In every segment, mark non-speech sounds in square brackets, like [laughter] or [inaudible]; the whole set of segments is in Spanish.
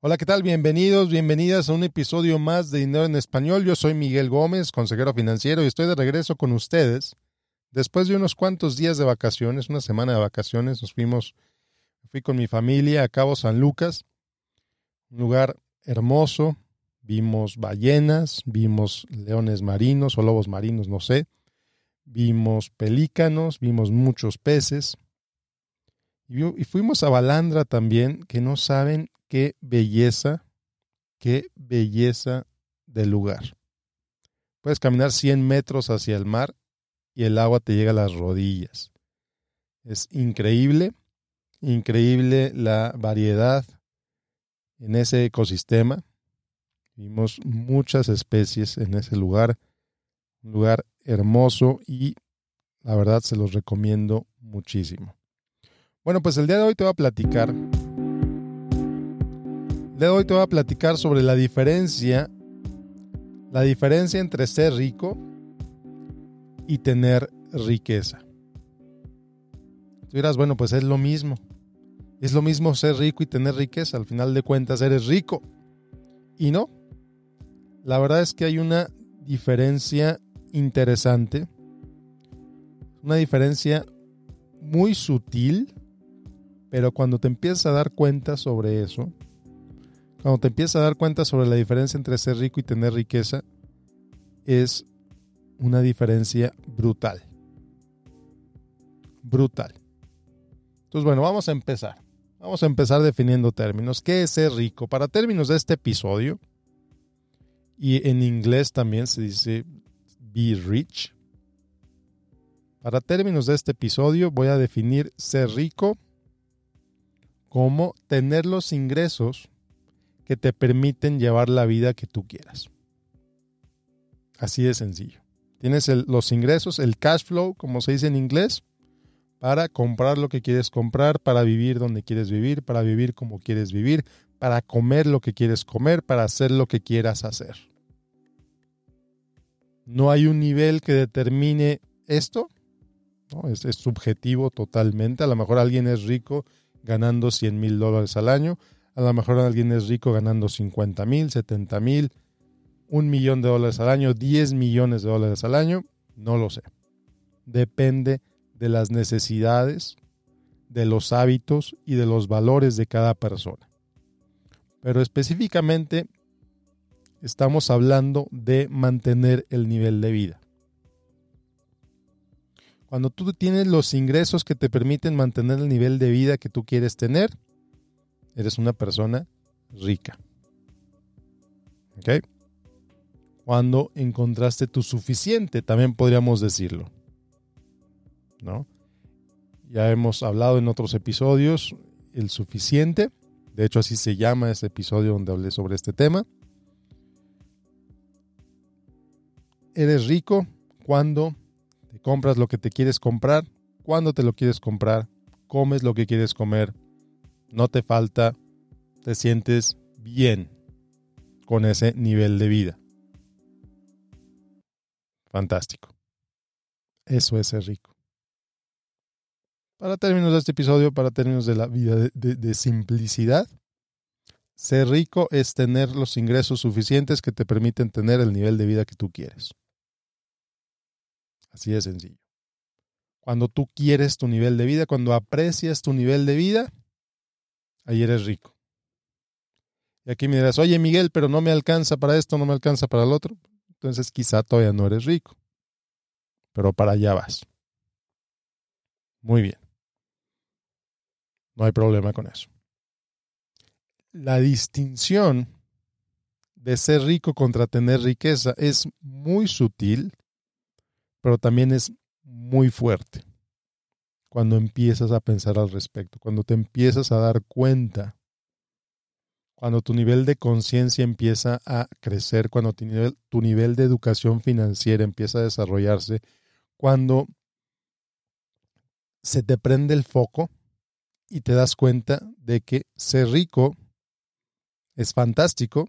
Hola, ¿qué tal? Bienvenidos, bienvenidas a un episodio más de Dinero en Español. Yo soy Miguel Gómez, consejero financiero, y estoy de regreso con ustedes. Después de unos cuantos días de vacaciones, una semana de vacaciones, nos fuimos, fui con mi familia a Cabo San Lucas, un lugar hermoso. Vimos ballenas, vimos leones marinos o lobos marinos, no sé. Vimos pelícanos, vimos muchos peces. Y fuimos a Balandra también, que no saben qué belleza, qué belleza del lugar. Puedes caminar 100 metros hacia el mar y el agua te llega a las rodillas. Es increíble, increíble la variedad en ese ecosistema. Vimos muchas especies en ese lugar, un lugar hermoso y la verdad se los recomiendo muchísimo. Bueno, pues el día de hoy te voy a platicar de hoy te voy a platicar sobre la diferencia, la diferencia entre ser rico y tener riqueza. Tú dirás, bueno, pues es lo mismo. Es lo mismo ser rico y tener riqueza. Al final de cuentas eres rico. Y no. La verdad es que hay una diferencia interesante. Una diferencia muy sutil. Pero cuando te empiezas a dar cuenta sobre eso, cuando te empiezas a dar cuenta sobre la diferencia entre ser rico y tener riqueza, es una diferencia brutal. Brutal. Entonces, bueno, vamos a empezar. Vamos a empezar definiendo términos. ¿Qué es ser rico? Para términos de este episodio, y en inglés también se dice be rich. Para términos de este episodio, voy a definir ser rico como tener los ingresos que te permiten llevar la vida que tú quieras. Así de sencillo. Tienes los ingresos, el cash flow, como se dice en inglés, para comprar lo que quieres comprar, para vivir donde quieres vivir, para vivir como quieres vivir, para comer lo que quieres comer, para hacer lo que quieras hacer. No hay un nivel que determine esto. Es, es, subjetivo totalmente. A lo mejor alguien es rico ganando 100 mil dólares al año. A lo mejor alguien es rico ganando 50 mil, 70 mil, un millón de dólares al año, 10 millones de dólares al año, no lo sé. Depende de las necesidades, de los hábitos y de los valores de cada persona. Pero específicamente estamos hablando de mantener el nivel de vida. Cuando tú tienes los ingresos que te permiten mantener el nivel de vida que tú quieres tener, eres una persona rica. ¿Ok? Cuando encontraste tu suficiente, también podríamos decirlo. ¿No? Ya hemos hablado en otros episodios el suficiente. De hecho, así se llama ese episodio donde hablé sobre este tema. Eres rico cuando te compras lo que te quieres comprar, cuando te lo quieres comprar, comes lo que quieres comer, no te falta, te sientes bien con ese nivel de vida. Fantástico. Eso es ser rico. Para términos de este episodio, para términos de la vida de, simplicidad, ser rico es tener los ingresos suficientes que te permiten tener el nivel de vida que tú quieres. Así de sencillo. Cuando tú quieres tu nivel de vida, cuando aprecias tu nivel de vida, ahí eres rico. Y aquí me dirás, oye Miguel, pero no me alcanza para esto, no me alcanza para el otro. Entonces quizá todavía no eres rico. Pero para allá vas. Muy bien. No hay problema con eso. La distinción de ser rico contra tener riqueza es muy sutil, pero también es muy fuerte cuando empiezas a pensar al respecto, cuando te empiezas a dar cuenta, cuando tu nivel de conciencia empieza a crecer, cuando tu nivel, tu nivel de educación financiera empieza a desarrollarse, cuando se te prende el foco y te das cuenta de que ser rico es fantástico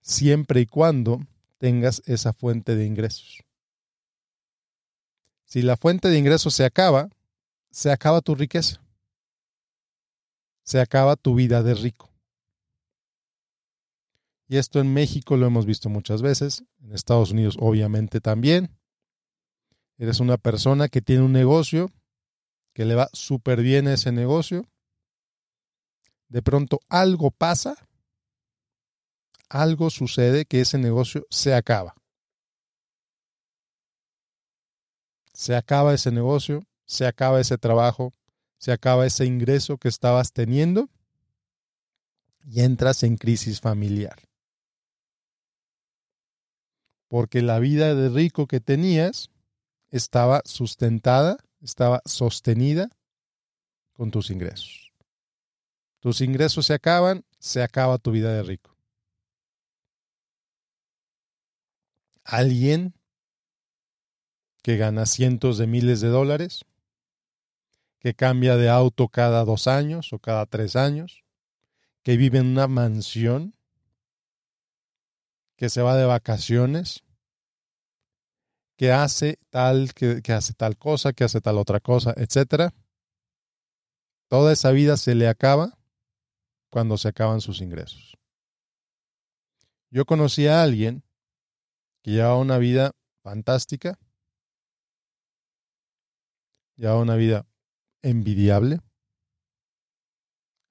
siempre y cuando tengas esa fuente de ingresos. Si la fuente de ingresos se acaba, se acaba tu riqueza. Se acaba tu vida de rico. Y esto en México lo hemos visto muchas veces, en Estados Unidos obviamente también. Eres una persona que tiene un negocio, que le va súper bien a ese negocio. De pronto algo pasa, algo sucede que ese negocio se acaba. Se acaba ese negocio, se acaba ese trabajo, se acaba ese ingreso que estabas teniendo y entras en crisis familiar. Porque la vida de rico que tenías estaba sustentada, estaba sostenida con tus ingresos. Tus ingresos se acaban, se acaba tu vida de rico. Alguien que gana cientos de miles de dólares, que cambia de auto cada dos años o cada tres años, que vive en una mansión, que se va de vacaciones, que hace tal, que, hace tal cosa, que hace tal otra cosa, etc. Toda esa vida se le acaba cuando se acaban sus ingresos. Yo conocí a alguien que llevaba una vida fantástica, llevaba una vida envidiable.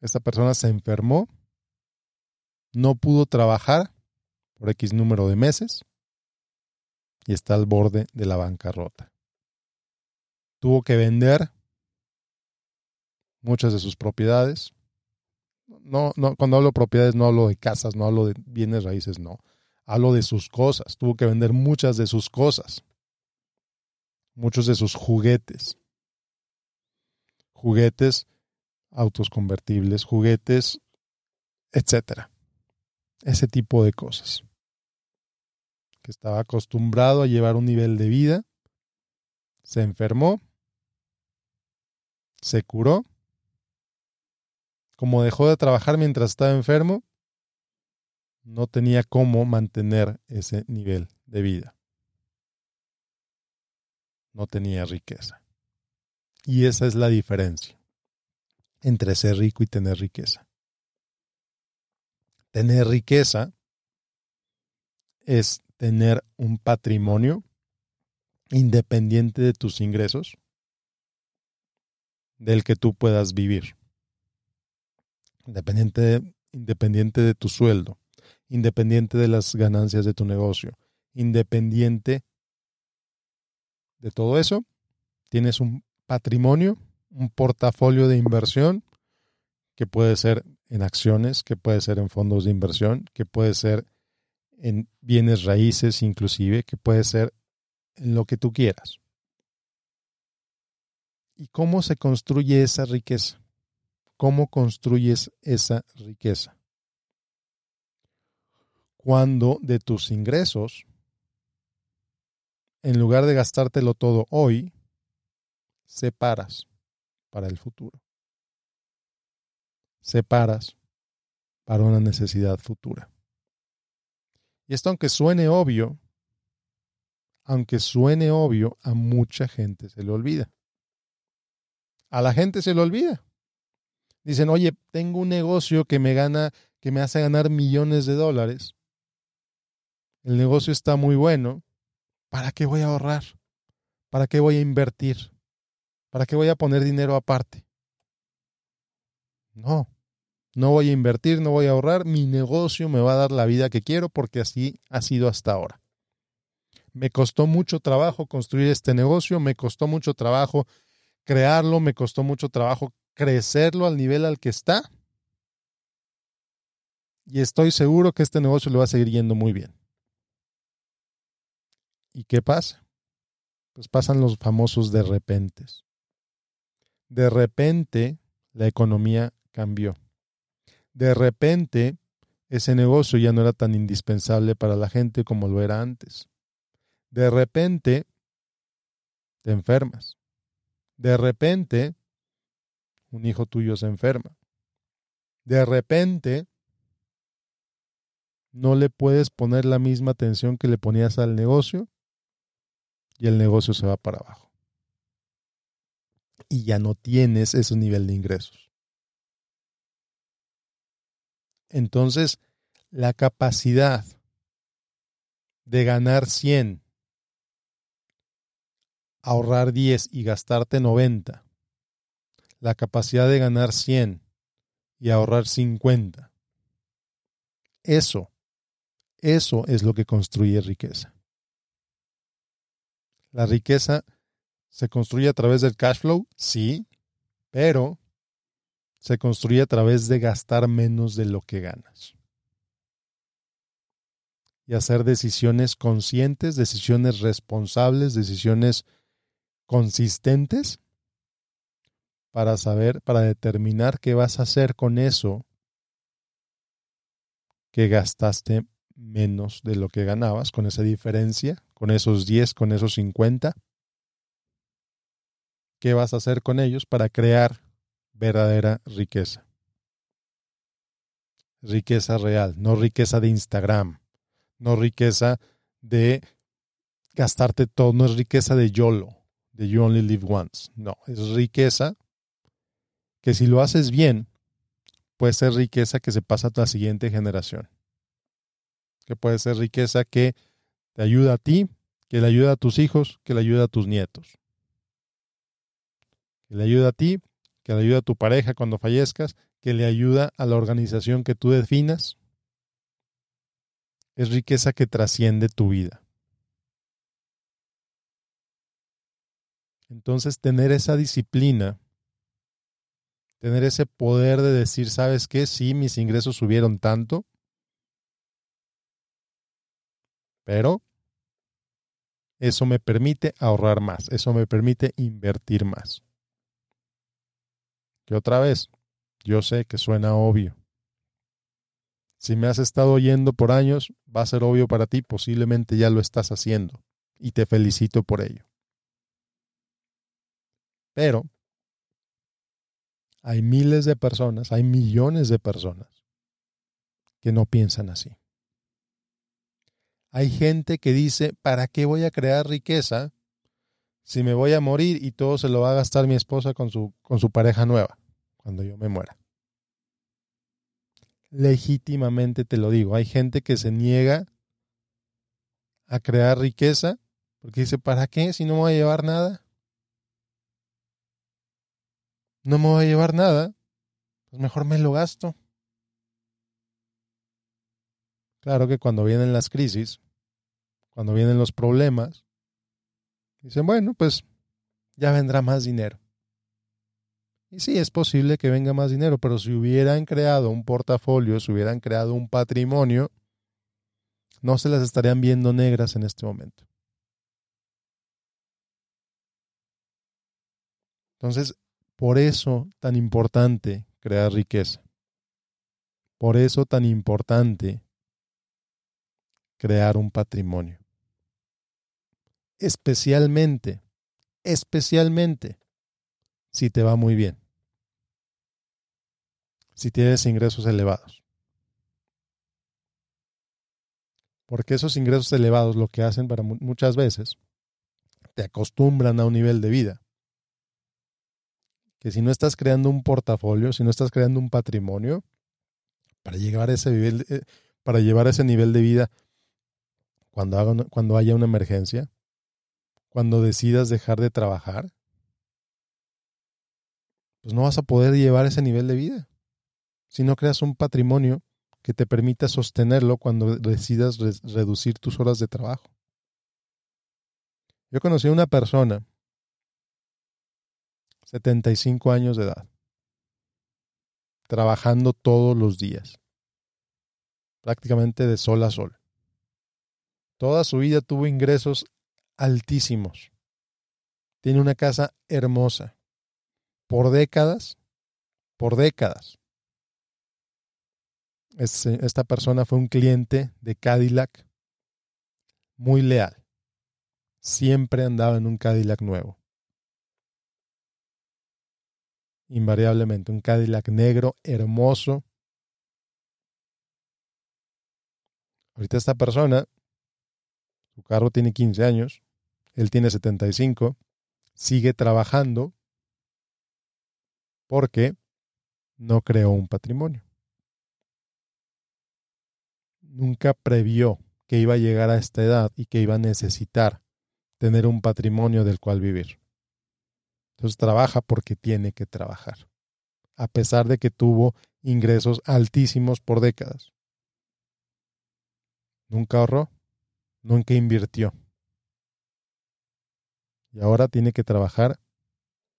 Esta persona se enfermó, no pudo trabajar por X número de meses y está al borde de la bancarrota. Tuvo que vender muchas de sus propiedades. No, no, cuando hablo de propiedades no hablo de casas, no hablo de bienes raíces, no. Hablo de sus cosas. Tuvo que vender muchas de sus cosas. Muchos de sus juguetes. Juguetes, autos convertibles, juguetes, etcétera. Ese tipo de cosas que estaba acostumbrado a llevar un nivel de vida, se enfermó, se curó, como dejó de trabajar mientras estaba enfermo, no tenía cómo mantener ese nivel de vida. No tenía riqueza. Y esa es la diferencia entre ser rico y tener riqueza. Tener riqueza es tener un patrimonio independiente de tus ingresos del que tú puedas vivir. Independiente de, independiente de tu sueldo, independiente de las ganancias de tu negocio, independiente de todo eso, tienes un patrimonio, un portafolio de inversión que puede ser en acciones, que puede ser en fondos de inversión, que puede ser en bienes raíces inclusive, que puede ser en lo que tú quieras. ¿Y cómo se construye esa riqueza? ¿Cómo construyes esa riqueza? Cuando de tus ingresos, en lugar de gastártelo todo hoy, separas para el futuro. Separas para una necesidad futura. Y esto aunque suene obvio, aunque suene obvio, a mucha gente se le olvida. A la gente se le olvida. Dicen, oye, tengo un negocio que me gana, que me hace ganar millones de dólares. El negocio está muy bueno. ¿Para qué voy a ahorrar? ¿Para qué voy a invertir? ¿Para qué voy a poner dinero aparte? No. No voy a invertir, no voy a ahorrar, mi negocio me va a dar la vida que quiero porque así ha sido hasta ahora. Me costó mucho trabajo construir este negocio, me costó mucho trabajo crearlo, me costó mucho trabajo crecerlo al nivel al que está. Y estoy seguro que este negocio le va a seguir yendo muy bien. ¿Y qué pasa? Pues pasan los famosos de repente. De repente la economía cambió de repente ese negocio ya no era tan indispensable para la gente como lo era antes. De repente te enfermas. De repente un hijo tuyo se enferma. De repente no le puedes poner la misma atención que le ponías al negocio y el negocio se va para abajo. Y ya no tienes ese nivel de ingresos. Entonces, la capacidad de ganar 100, ahorrar 10 y gastarte 90, la capacidad de ganar 100 y ahorrar 50, eso, eso es lo que construye riqueza. La riqueza se construye a través del cash flow, sí, pero se construye a través de gastar menos de lo que ganas y hacer decisiones conscientes, decisiones responsables, decisiones consistentes para saber, para determinar qué vas a hacer con eso que gastaste menos de lo que ganabas, con esa diferencia, con esos 10, con esos 50. ¿Qué vas a hacer con ellos para crear verdadera riqueza? Riqueza real, no riqueza de Instagram no riqueza de gastarte todo, no es riqueza de YOLO, de You Only Live Once. No, es riqueza que si lo haces bien, puede ser riqueza que se pasa a la siguiente generación. Que puede ser riqueza que te ayuda a ti, que le ayuda a tus hijos, que le ayuda a tus nietos. Que le ayuda a ti, que le ayuda a tu pareja cuando fallezcas, que le ayuda a la organización que tú definas, es riqueza que trasciende tu vida. Entonces, tener esa disciplina, tener ese poder de decir, ¿sabes qué? Sí, mis ingresos subieron tanto, pero eso me permite ahorrar más, eso me permite invertir más. Que otra vez, yo sé que suena obvio, si me has estado oyendo por años, va a ser obvio para ti, posiblemente ya lo estás haciendo y te felicito por ello. Pero hay miles de personas, hay millones de personas que no piensan así. Hay gente que dice, ¿para qué voy a crear riqueza si me voy a morir y todo se lo va a gastar mi esposa con su, con su pareja nueva cuando yo me muera? legítimamente te lo digo. Hay gente que se niega a crear riqueza porque dice, ¿para qué si no me voy a llevar nada? No me voy a llevar nada, pues mejor me lo gasto. Claro que cuando vienen las crisis, cuando vienen los problemas, dicen, bueno, pues ya vendrá más dinero. Y sí, es posible que venga más dinero, pero si hubieran creado un portafolio, si hubieran creado un patrimonio, no se las estarían viendo negras en este momento. Entonces, por eso tan importante crear riqueza. Por eso tan importante crear un patrimonio. Especialmente, especialmente si te va muy bien si tienes ingresos elevados. Porque esos ingresos elevados lo que hacen para muchas veces te acostumbran a un nivel de vida. Que si no estás creando un portafolio, si no estás creando un patrimonio, para llevar ese nivel, eh, para llevar ese nivel de vida cuando, cuando haya una emergencia, cuando decidas dejar de trabajar, pues no vas a poder llevar ese nivel de vida si no creas un patrimonio que te permita sostenerlo cuando decidas reducir tus horas de trabajo. Yo conocí a una persona, 75 años de edad, trabajando todos los días, prácticamente de sol a sol. Toda su vida tuvo ingresos altísimos. Tiene una casa hermosa. Por décadas, por décadas, esta persona fue un cliente de Cadillac muy leal. Siempre andaba en un Cadillac nuevo. Invariablemente, un Cadillac negro, hermoso. Ahorita esta persona, su carro tiene 15 años, él tiene 75, sigue trabajando porque no creó un patrimonio. nunca previó que iba a llegar a esta edad y que iba a necesitar tener un patrimonio del cual vivir. Entonces trabaja porque tiene que trabajar, a pesar de que tuvo ingresos altísimos por décadas. Nunca ahorró, nunca invirtió. Y ahora tiene que trabajar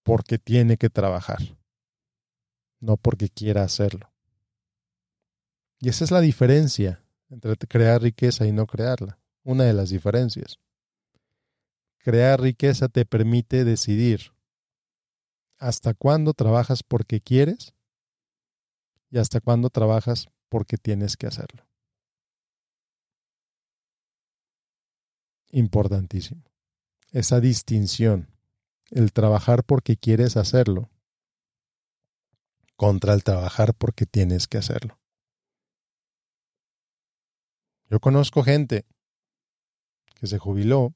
porque tiene que trabajar, no porque quiera hacerlo. Y esa es la diferencia entre crear riqueza y no crearla. Una de las diferencias. Crear riqueza te permite decidir hasta cuándo trabajas porque quieres y hasta cuándo trabajas porque tienes que hacerlo. Importantísimo. Esa distinción, el trabajar porque quieres hacerlo contra el trabajar porque tienes que hacerlo. Yo conozco gente que se jubiló,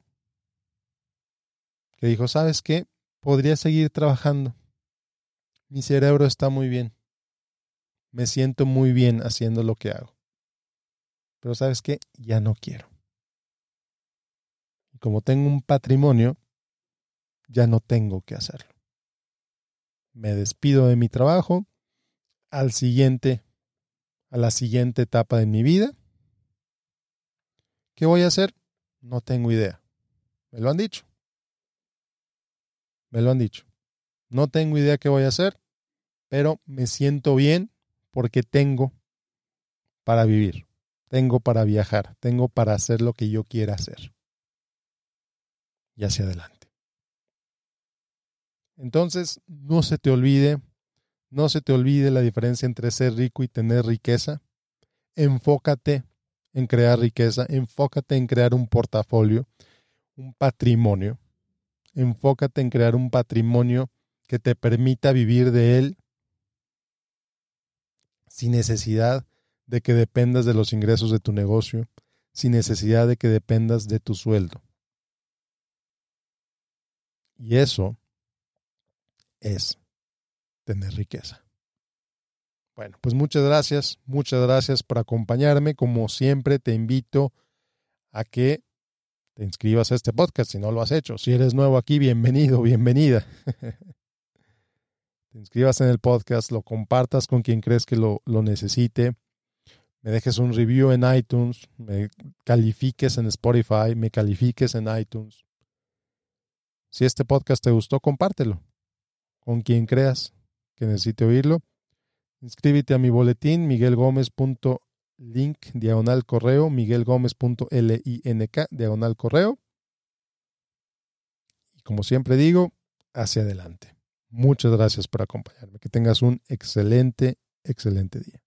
que dijo, ¿sabes qué? Podría seguir trabajando. Mi cerebro está muy bien. Me siento muy bien haciendo lo que hago. Pero ¿sabes qué? Ya no quiero. Como tengo un patrimonio, ya no tengo que hacerlo. Me despido de mi trabajo al siguiente, a la siguiente etapa de mi vida ¿Qué voy a hacer? No tengo idea. Me lo han dicho. Me lo han dicho. No tengo idea qué voy a hacer, pero me siento bien porque tengo para vivir, tengo para viajar, tengo para hacer lo que yo quiera hacer. Y hacia adelante. Entonces, no se te olvide, no se te olvide la diferencia entre ser rico y tener riqueza. Enfócate en crear riqueza, enfócate en crear un portafolio, un patrimonio. Enfócate en crear un patrimonio que te permita vivir de él sin necesidad de que dependas de los ingresos de tu negocio, sin necesidad de que dependas de tu sueldo. Y eso es tener riqueza. Bueno, pues muchas gracias, muchas gracias por acompañarme. Como siempre, te invito a que te inscribas a este podcast si no lo has hecho. Si eres nuevo aquí, bienvenido, bienvenida. [laughs] te inscribas en el podcast, lo compartas con quien crees que lo, lo necesite. Me dejes un review en iTunes, me califiques en Spotify, me califiques en iTunes. Si este podcast te gustó, compártelo con quien creas que necesite oírlo. Inscríbete a mi boletín miguelgomez.link diagonal correo, miguelgomez.link diagonal correo. Y como siempre digo, hacia adelante. Muchas gracias por acompañarme. Que tengas un excelente, excelente día.